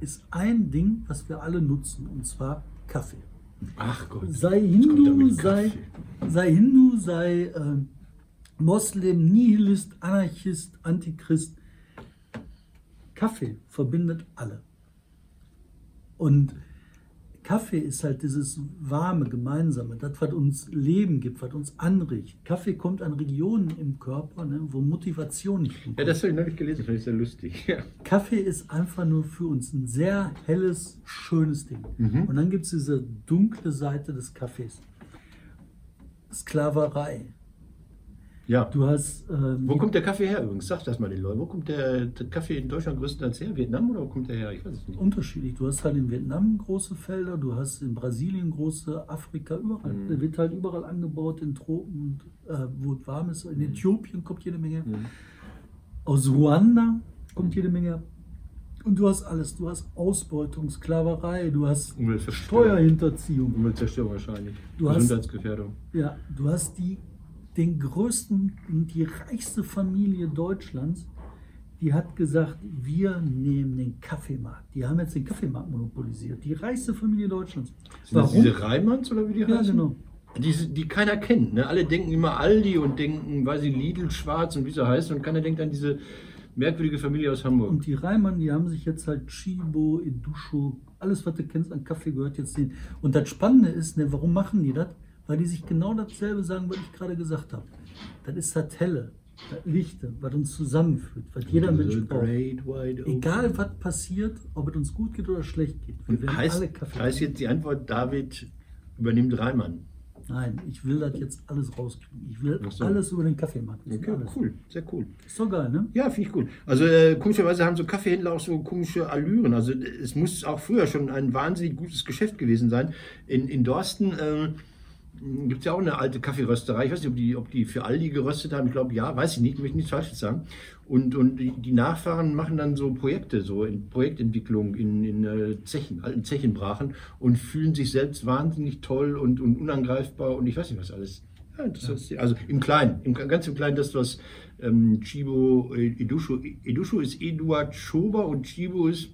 ist ein Ding, was wir alle nutzen, und zwar Kaffee ach Gott. sei Hindu, sei, sei Hindu, sei äh, Moslem, Nihilist, Anarchist, Antichrist. Kaffee verbindet alle. Und Kaffee ist halt dieses warme, gemeinsame, das, was uns Leben gibt, was uns anregt. Kaffee kommt an Regionen im Körper, ne, wo Motivation nicht Ja, hinkommt. das habe ich neulich gelesen, fand ich sehr lustig. Ja. Kaffee ist einfach nur für uns ein sehr helles, schönes Ding. Mhm. Und dann gibt es diese dunkle Seite des Kaffees. Sklaverei. Ja. Du hast. Ähm, Wo kommt der Kaffee her übrigens? Sag das mal den Leuten. Wo kommt der, der Kaffee in Deutschland größtenteils her? Vietnam oder wo kommt der her? Ich weiß es nicht. unterschiedlich. Du hast halt in Vietnam große Felder, du hast in Brasilien große, Afrika, überall. Mhm. Der wird halt überall angebaut, in Tropen, äh, wo es warm ist. In Äthiopien kommt jede Menge. Mhm. Aus Ruanda kommt jede Menge. Und du hast alles. Du hast Ausbeutung, Sklaverei, du hast. Steuerhinterziehung. Umweltzerstörung wahrscheinlich. Du hast- Gesundheitsgefährdung. Ja, du hast die, den größten und die reichste Familie Deutschlands, die hat gesagt, wir nehmen den Kaffeemarkt. Die haben jetzt den Kaffeemarkt monopolisiert. Die reichste Familie Deutschlands. Sind das diese Reimanns oder wie die Ja, heißen? genau. Die, die keiner kennt. Ne? Alle denken immer Aldi und denken, weiß ich, Lidl schwarz und wie sie heißen und keiner denkt an diese Merkwürdige Familie aus Hamburg. Und die Reimann, die haben sich jetzt halt Chibo, Edusho, alles, was du kennst an Kaffee, gehört jetzt denen. Und das Spannende ist, ne, warum machen die das? Weil die sich genau dasselbe sagen, was ich gerade gesagt habe. Das ist das Helle, das Lichte, was uns zusammenführt, was jeder Mensch braucht. Egal, was passiert, ob es uns gut geht oder schlecht geht. Wir werden Heißt, alle Kaffee heißt jetzt die Antwort, David übernimmt Reimann. Nein, ich will das jetzt alles rauskriegen. Ich will so. alles über den Kaffee machen. Okay, alles. cool, sehr cool. Ist doch geil, ne? Ja, finde ich gut. Also äh, komischerweise haben so Kaffeehändler auch so komische Allüren. Also äh, es muss auch früher schon ein wahnsinnig gutes Geschäft gewesen sein. In, in Dorsten ähm, gibt es ja auch eine alte Kaffeerösterei. Ich weiß nicht, ob die, ob die für Aldi geröstet haben. Ich glaube, ja, weiß ich nicht, möchte nichts Falsches sagen. Und, und die, die Nachfahren machen dann so Projekte, so in Projektentwicklung in, in äh, Zechen, alten Zechenbrachen und fühlen sich selbst wahnsinnig toll und, und unangreifbar und ich weiß nicht was alles. Ja, ist, also im Kleinen, im, ganz im Kleinen, das, was ähm, Chibo äh, Edusho, Edusho ist Eduard Schober und Chibo ist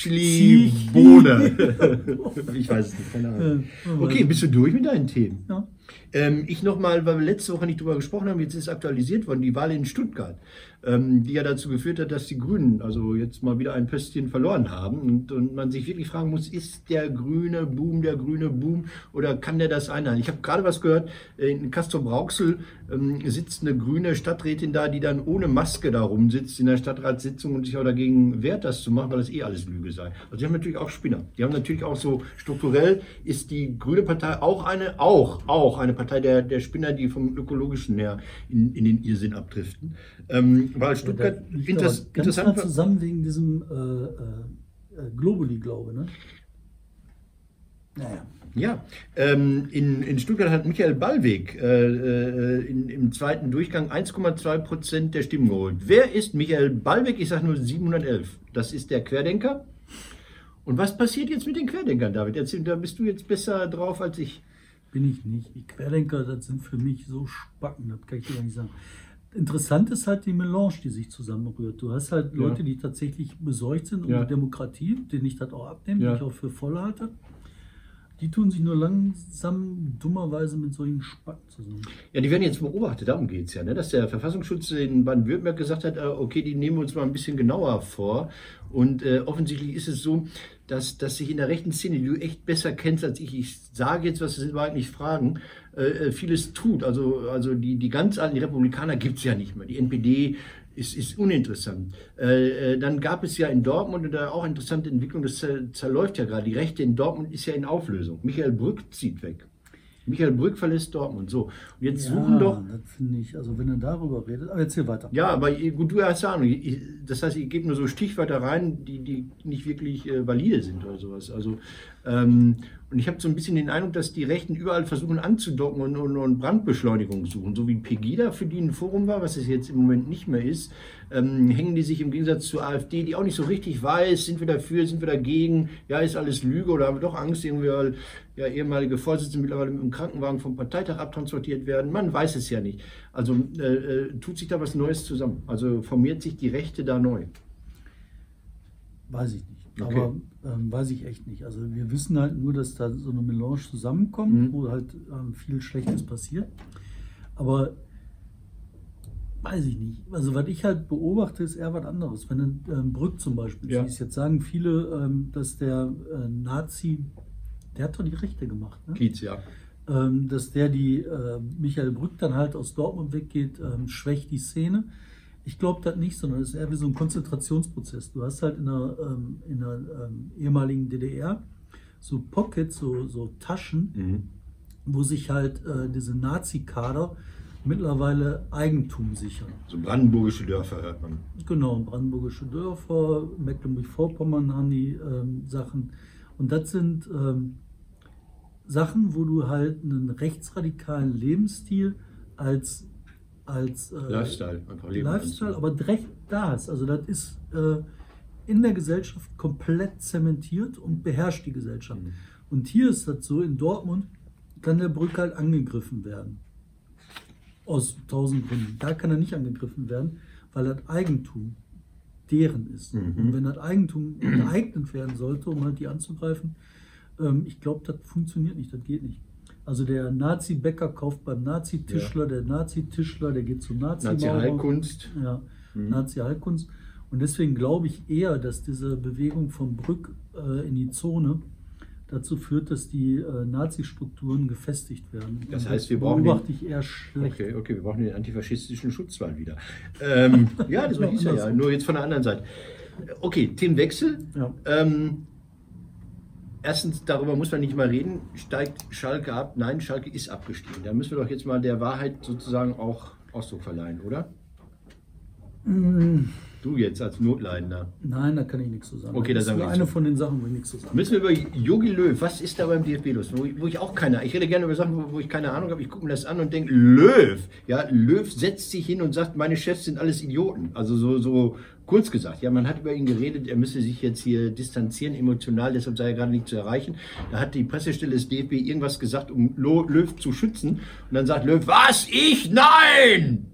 Schlibone. ich weiß es nicht, keine Ahnung. Okay, bist du durch mit deinen Themen? Ja. Ähm, ich nochmal, weil wir letzte Woche nicht drüber gesprochen haben, jetzt ist aktualisiert worden, die Wahl in Stuttgart, ähm, die ja dazu geführt hat, dass die Grünen also jetzt mal wieder ein Pöstchen verloren haben und, und man sich wirklich fragen muss, ist der grüne Boom der grüne Boom oder kann der das einhalten? Ich habe gerade was gehört, in Castor Brauxel ähm, sitzt eine grüne Stadträtin da, die dann ohne Maske da rumsitzt in der Stadtratssitzung und sich auch dagegen wehrt, das zu machen, weil das eh alles Lüge sei. Also die haben natürlich auch Spinner. Die haben natürlich auch so strukturell ist die grüne Partei auch eine, auch, auch eine Partei der, der Spinner, die vom ökologischen her in, in den Irrsinn abdriften. Ähm, weil Stuttgart liegt interess aber ganz interessant war- zusammen wegen diesem äh, äh, äh, Globuli, glaube ne? Naja. Ja, ähm, in, in Stuttgart hat Michael Ballweg äh, äh, in, im zweiten Durchgang 1,2 Prozent der Stimmen geholt. Wer ist Michael Ballweg? Ich sage nur 711. Das ist der Querdenker. Und was passiert jetzt mit den Querdenkern, David? Erzähl, da bist du jetzt besser drauf als ich. Bin ich nicht. Die Querdenker, das sind für mich so Spacken, das kann ich dir gar nicht sagen. Interessant ist halt die Melange, die sich zusammenrührt. Du hast halt Ja. Leute, die tatsächlich besorgt sind um Ja. die Demokratie, denen ich das auch abnehme, Ja. die ich auch für voll halte. Die tun sich nur langsam dummerweise mit solchen Spacken zusammen. Ja, die werden jetzt beobachtet, darum geht es ja, ne? dass der Verfassungsschutz in Baden-Württemberg gesagt hat, äh, okay, die nehmen wir uns mal ein bisschen genauer vor. Und äh, offensichtlich ist es so, dass, dass sich in der rechten Szene, die du echt besser kennst als ich, ich sage jetzt, was es überhaupt nicht fragen, äh, äh, vieles tut. Also, also die, die ganz alten Republikaner gibt es ja nicht mehr. Die NPD ist, ist uninteressant. Äh, äh, dann gab es ja in Dortmund auch interessante Entwicklung, das zer, zerläuft ja gerade. Die Rechte in Dortmund ist ja in Auflösung. Michael Brück zieht weg. Michael Brück verlässt Dortmund. So, und jetzt suchen doch. das finde ich, also wenn er darüber redet, aber erzähl weiter. Ja, aber gut, du hast Ahnung. Ich- Das heißt, ihr gebt nur so Stichwörter rein, die, die nicht wirklich äh, valide sind oder sowas. Also, ähm, und ich habe so ein bisschen den Eindruck, dass die Rechten überall versuchen anzudocken und, und, und Brandbeschleunigung suchen. So wie Pegida für die ein Forum war, was es jetzt im Moment nicht mehr ist, ähm, hängen die sich im Gegensatz zur AfD, die auch nicht so richtig weiß, sind wir dafür, sind wir dagegen, ja, ist alles Lüge oder haben wir doch Angst, irgendwie, weil ja, ehemalige Vorsitzende mittlerweile mit dem Krankenwagen vom Parteitag abtransportiert werden. Man weiß es ja nicht. Also äh, äh, tut sich da was Neues zusammen. Also formiert sich die Rechte da neu. Weiß ich nicht. Okay. Aber ähm, weiß ich echt nicht. Also wir wissen halt nur, dass da so eine Melange zusammenkommt, Mhm. wo halt ähm, viel Schlechtes passiert. Aber weiß ich nicht. Also was ich halt beobachte, ist eher was anderes. Wenn ein ähm, Brück zum Beispiel Ja. jetzt sagen viele, ähm, dass der äh, Nazi, der hat doch die Rechte gemacht, ne? Kiez, ja. ähm, dass der die äh, Michael Brück dann halt aus Dortmund weggeht, ähm, schwächt die Szene. Ich glaube das nicht, sondern es ist eher wie so ein Konzentrationsprozess. Du hast halt in der, ähm, in der ähm, ehemaligen DDR so Pockets, so, so Taschen, Mhm. wo sich halt äh, diese Nazi-Kader mittlerweile Eigentum sichern. So brandenburgische Dörfer hört man. Genau, brandenburgische Dörfer, Mecklenburg-Vorpommern haben die ähm, Sachen. Und das sind ähm, Sachen, wo du halt einen rechtsradikalen Lebensstil als, als äh, Lifestyle, einfach leben Lifestyle, aber direkt da ist. Also das ist äh, in der Gesellschaft komplett zementiert und beherrscht die Gesellschaft. Mhm. Und hier ist das so, in Dortmund kann der Brück halt angegriffen werden. Aus tausend Gründen. Da kann er nicht angegriffen werden, weil das Eigentum deren ist. Mhm. Und wenn das Eigentum enteignet werden sollte, um halt die anzugreifen, ähm, ich glaube, das funktioniert nicht, das geht nicht. Also der Nazi-Bäcker kauft beim Nazi-Tischler, der Nazi-Tischler, der geht zum Nazi-Maurer. Nazi-Heilkunst. Ja. Nazi-Heilkunst. Und deswegen glaube ich eher, dass diese Bewegung von Brück äh, in die Zone dazu führt, dass die äh, Nazi-Strukturen gefestigt werden. Das heißt, wir brauchen beobachte ich eher schlecht. Okay, okay, wir brauchen den antifaschistischen Schutzwall wieder. Ähm, ja, das hieß ja, ja, nur jetzt von der anderen Seite. Okay, Themenwechsel. Ja. Ähm, erstens, darüber muss man nicht mal reden. Steigt Schalke ab? Nein, Schalke ist abgestiegen. Da müssen wir doch jetzt mal der Wahrheit sozusagen auch Ausdruck verleihen, oder? Mm, Du jetzt als Notleidender. Nein, da kann ich nichts zu sagen. Okay, da das ist eine von den Sachen, wo ich nichts zu sagen Müssen wir über Jogi Löw, was ist da beim DFB los? Wo, ich- wo ich auch keine, ich rede gerne über Sachen, wo, wo ich keine Ahnung habe. Ich gucke mir das an und denke, Löw, ja, Löw setzt sich hin und sagt, meine Chefs sind alles Idioten. Also so, so kurz gesagt, ja, man hat über ihn geredet, er müsse sich jetzt hier distanzieren, emotional, deshalb sei er gerade nicht zu erreichen. Da hat die Pressestelle des DFB irgendwas gesagt, um Löw zu schützen. Und dann sagt Löw, was? Ich? Nein!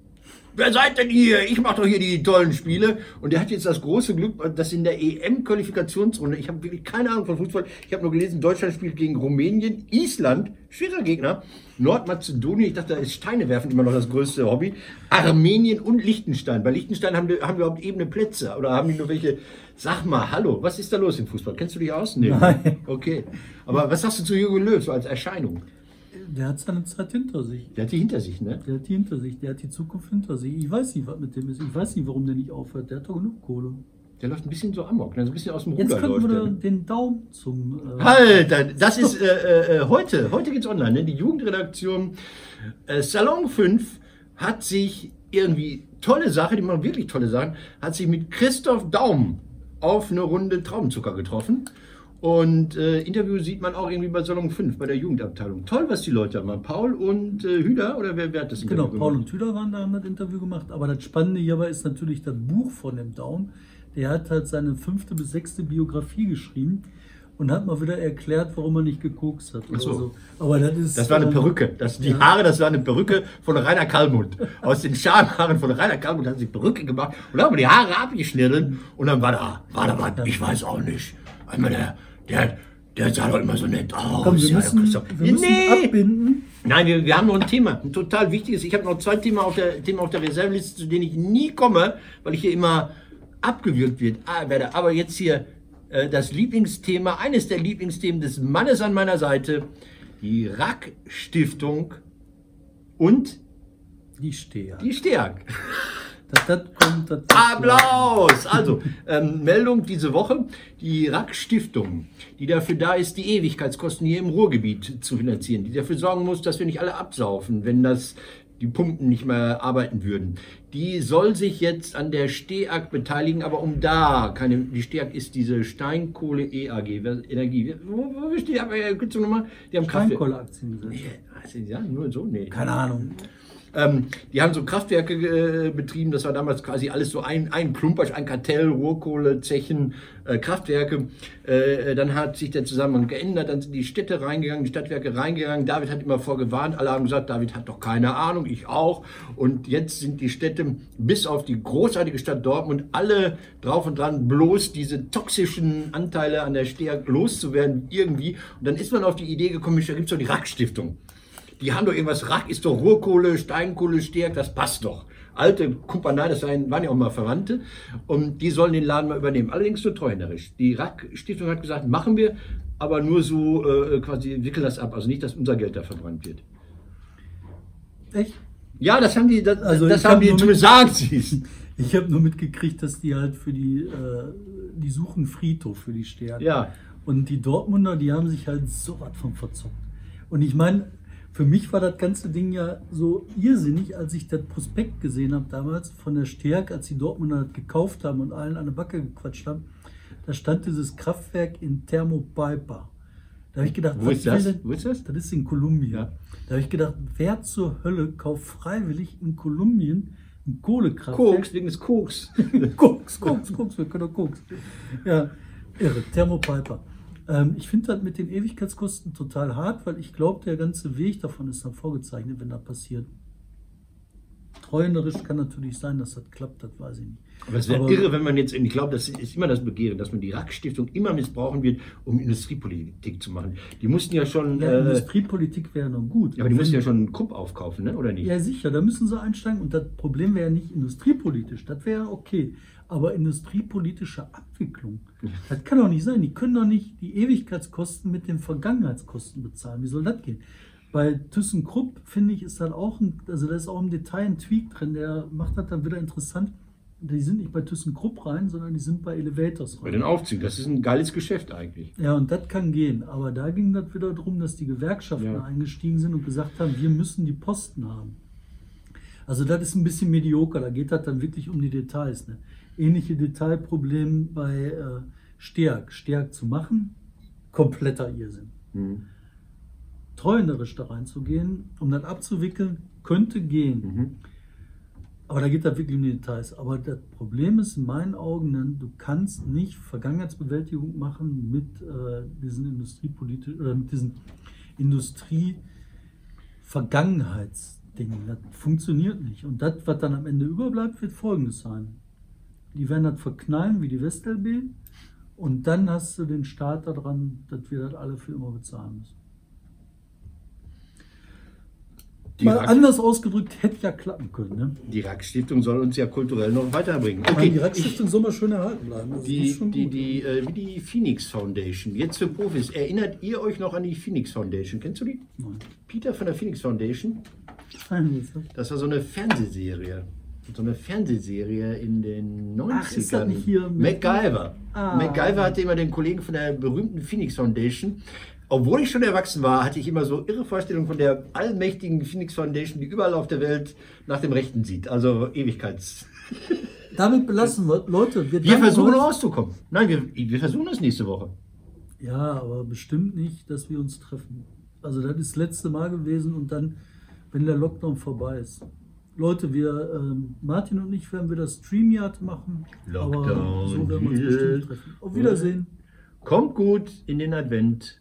Wer seid denn ihr? Ich mache doch hier die tollen Spiele. Und er hat jetzt das große Glück, dass in der EM-Qualifikationsrunde, ich habe wirklich keine Ahnung von Fußball, ich habe nur gelesen, Deutschland spielt gegen Rumänien, Island, schwerer Gegner, Nordmazedonien, ich dachte, da ist Steine werfen immer noch das größte Hobby, Armenien und Liechtenstein. Bei Liechtenstein haben, die, haben wir überhaupt ebene Plätze oder haben die nur welche? Sag mal, hallo, was ist da los im Fußball? Kennst du dich aus? Nee. Nein. Okay. Aber was sagst du zu Jürgen Löw so als Erscheinung? Der hat seine Zeit hinter sich. Der hat die hinter sich, ne? Der hat die hinter sich. Der hat die Zukunft hinter sich. Ich weiß nicht, was mit dem ist. Ich weiß nicht, warum der nicht aufhört. Der hat doch genug Kohle. Der läuft ein bisschen so amok, ne? so ein bisschen aus dem Jetzt Ruder könnten läuft wir den Daumen zum. Äh, Halt, das ist äh, äh, heute, heute geht's online. Ne? Die Jugendredaktion äh, Salon 5 hat sich irgendwie tolle Sache, die machen wirklich tolle Sachen, hat sich mit Christoph Daum auf eine Runde Traubenzucker getroffen. Und äh, Interview sieht man auch irgendwie bei Salon 5, bei der Jugendabteilung. Toll, was die Leute haben. Paul und äh, Hüder, oder wer, wer hat das Genau, Interview Paul gemacht? und Tüder waren da, haben das Interview gemacht. Aber das Spannende hierbei ist natürlich das Buch von dem Down. Der hat halt seine fünfte bis sechste Biografie geschrieben und hat mal wieder erklärt, warum er nicht gekokst hat. oder Ach so. Aber das ist. Das war eine ähm, Perücke. Das, die ja. Haare, das war eine Perücke von Rainer Kalmund. Aus den Schamhaaren von Rainer Kalmund hat sie Perücke gemacht und haben die Haare abgeschnitten und dann war da, war da was, ich weiß auch nicht. Einmal der, der, der sah doch immer so nett aus. Komm, wir ja, müssen, Christoph. wir müssen nee. abbinden. Nein, wir, wir haben noch ein Thema, ein total wichtiges. Ich habe noch zwei Themen auf der, Themen auf der Reserveliste, zu denen ich nie komme, weil ich hier immer abgewürgt wird, ah, werde. Aber jetzt hier äh, das Lieblingsthema, eines der Lieblingsthemen des Mannes an meiner Seite, die Rack-Stiftung und Die Steher. die Stärk. Applaus! Also, ähm, Meldung diese Woche. Die RAK-Stiftung, die dafür da ist, die Ewigkeitskosten hier im Ruhrgebiet zu finanzieren, die dafür sorgen muss, dass wir nicht alle absaufen, wenn das die Pumpen nicht mehr arbeiten würden. Die soll sich jetzt an der STEAG beteiligen, aber um da keine, die STEAG ist diese Steinkohle EAG, Energie. Wo, wo besteht die, aber äh, nochmal, die haben Kraftwerke. Steinkohleaktiengesetz. Nee, ja, nur so, nee. Keine Ahnung. Ähm, die haben so Kraftwerke äh, betrieben, das war damals quasi alles so ein, ein Klumper, ein Kartell, Rohrkohle, Zechen, äh, Kraftwerke. Äh, dann hat sich der Zusammenhang geändert, dann sind die Städte reingegangen, die Stadtwerke reingegangen. David hat immer vorgewarnt, alle haben gesagt, David hat doch keine Ahnung, ich auch. Und jetzt sind die Städte bis auf die großartige Stadt Dortmund alle drauf und dran, bloß diese toxischen Anteile an der Stärke loszuwerden irgendwie. Und dann ist man auf die Idee gekommen, da gibt es doch die Rack-Stiftung. Die haben doch irgendwas, Rack ist doch Ruhrkohle, Steinkohle, Stärk, das passt doch. Alte Kumpanei, das waren ja auch mal Verwandte. Und die sollen den Laden mal übernehmen. Allerdings nur treuhänderisch. Die Rack-Stiftung hat gesagt, machen wir, aber nur so äh, quasi, wickeln das ab. Also nicht, dass unser Geld da verbrannt wird. Echt? Ja, das haben die, das, Also das haben hab die es. Ich habe nur mitgekriegt, dass die halt für die, äh, die suchen Friedhof für die Stärke. Ja. Und die Dortmunder, die haben sich halt so was von verzockt. Und ich meine, für mich war das ganze Ding ja so irrsinnig, als ich das Prospekt gesehen habe damals von der Stärk, als die Dortmunder das gekauft haben und allen an der Backe gequatscht haben. Da stand dieses Kraftwerk in Thermopyper. Da habe ich gedacht, Wo was ist das? denn- Wo ist das? Das ist in Kolumbien. Ja. Da habe ich gedacht, wer zur Hölle kauft freiwillig in Kolumbien ein Kohlekraftwerk? Koks, wegen des Koks. Koks, Koks, Koks, wir können doch Koks. Ja, irre, Thermopiper. Ähm, ich finde das mit den Ewigkeitskosten total hart, weil ich glaube, der ganze Weg davon ist dann vorgezeichnet, wenn das passiert. Treuenderisch kann natürlich sein, dass das klappt, das weiß ich nicht. Aber es wäre irre, wenn man jetzt, ich glaube, das ist immer das Begehren, dass man die Rack-Stiftung immer missbrauchen wird, um Industriepolitik zu machen. Die mussten ja schon, Ja, äh, Industriepolitik wäre noch gut. ja, aber die mussten ja schon einen Krupp aufkaufen, ne? oder nicht? Ja, sicher, da müssen sie einsteigen. Und das Problem wäre ja nicht industriepolitisch, das wäre okay. Aber industriepolitische Abwicklung, das kann doch nicht sein. Die können doch nicht die Ewigkeitskosten mit den Vergangenheitskosten bezahlen. Wie soll das gehen? Bei ThyssenKrupp, finde ich, ist dann auch ein, also da ist auch im Detail ein Tweak drin, der macht das dann wieder interessant. Die sind nicht bei ThyssenKrupp rein, sondern die sind bei Elevators Bei rein. den Aufzügen, das ist ein geiles Geschäft eigentlich. Ja, und das kann gehen. Aber da ging das wieder darum, dass die Gewerkschaften Ja. eingestiegen sind und gesagt haben, wir müssen die Posten haben. Also das ist ein bisschen medioker, da geht das dann wirklich um die Details. Ne? Ähnliche Detailproblem bei äh, Stärk. Stärk zu machen, kompletter Irrsinn. Mhm. Treuenderisch da reinzugehen, um das abzuwickeln, könnte gehen. Mhm. Aber da geht das wirklich um die Details. Aber das Problem ist in meinen Augen, ne, du kannst nicht Vergangenheitsbewältigung machen mit äh, diesen industriepolitischen oder mit diesen Industrie-Vergangenheitsdingen. Das funktioniert nicht. Und das, was dann am Ende überbleibt, wird folgendes sein. Die werden das verknallen wie die WestLB und dann hast du den Staat daran, dass wir das alle für immer bezahlen müssen. Die, Mal Rack, anders ausgedrückt, hätte ja klappen können. Ne? die Rack-Stiftung soll uns ja kulturell noch weiterbringen. Okay, Okay, die Rackstiftung soll mal schön erhalten bleiben. Das die, die, die, äh, wie die Phoenix Foundation, jetzt für Profis. Erinnert ihr euch noch an die Phoenix Foundation? Kennst du die? Nein. Peter von der Phoenix Foundation? Nein, das war so eine Fernsehserie. So eine Fernsehserie in den 90ern. Ach, ist das nicht hier MacGyver. Ah. MacGyver hatte immer den Kollegen von der berühmten Phoenix Foundation. Obwohl ich schon erwachsen war, hatte ich immer so irre Vorstellungen von der allmächtigen Phoenix Foundation, die überall auf der Welt nach dem Rechten sieht. Also Ewigkeits. Damit belassen wir, Leute. Wir, Wir versuchen euch- rauszukommen. Nein, wir, wir versuchen es nächste Woche. Ja, aber bestimmt nicht, dass wir uns treffen. Also das ist das letzte Mal gewesen und dann, wenn der Lockdown vorbei ist. Leute, wir, ähm, Martin und ich werden wieder StreamYard machen. aber Lockdown so werden wir uns bestimmt treffen. Auf Wiedersehen. Kommt gut in den Advent.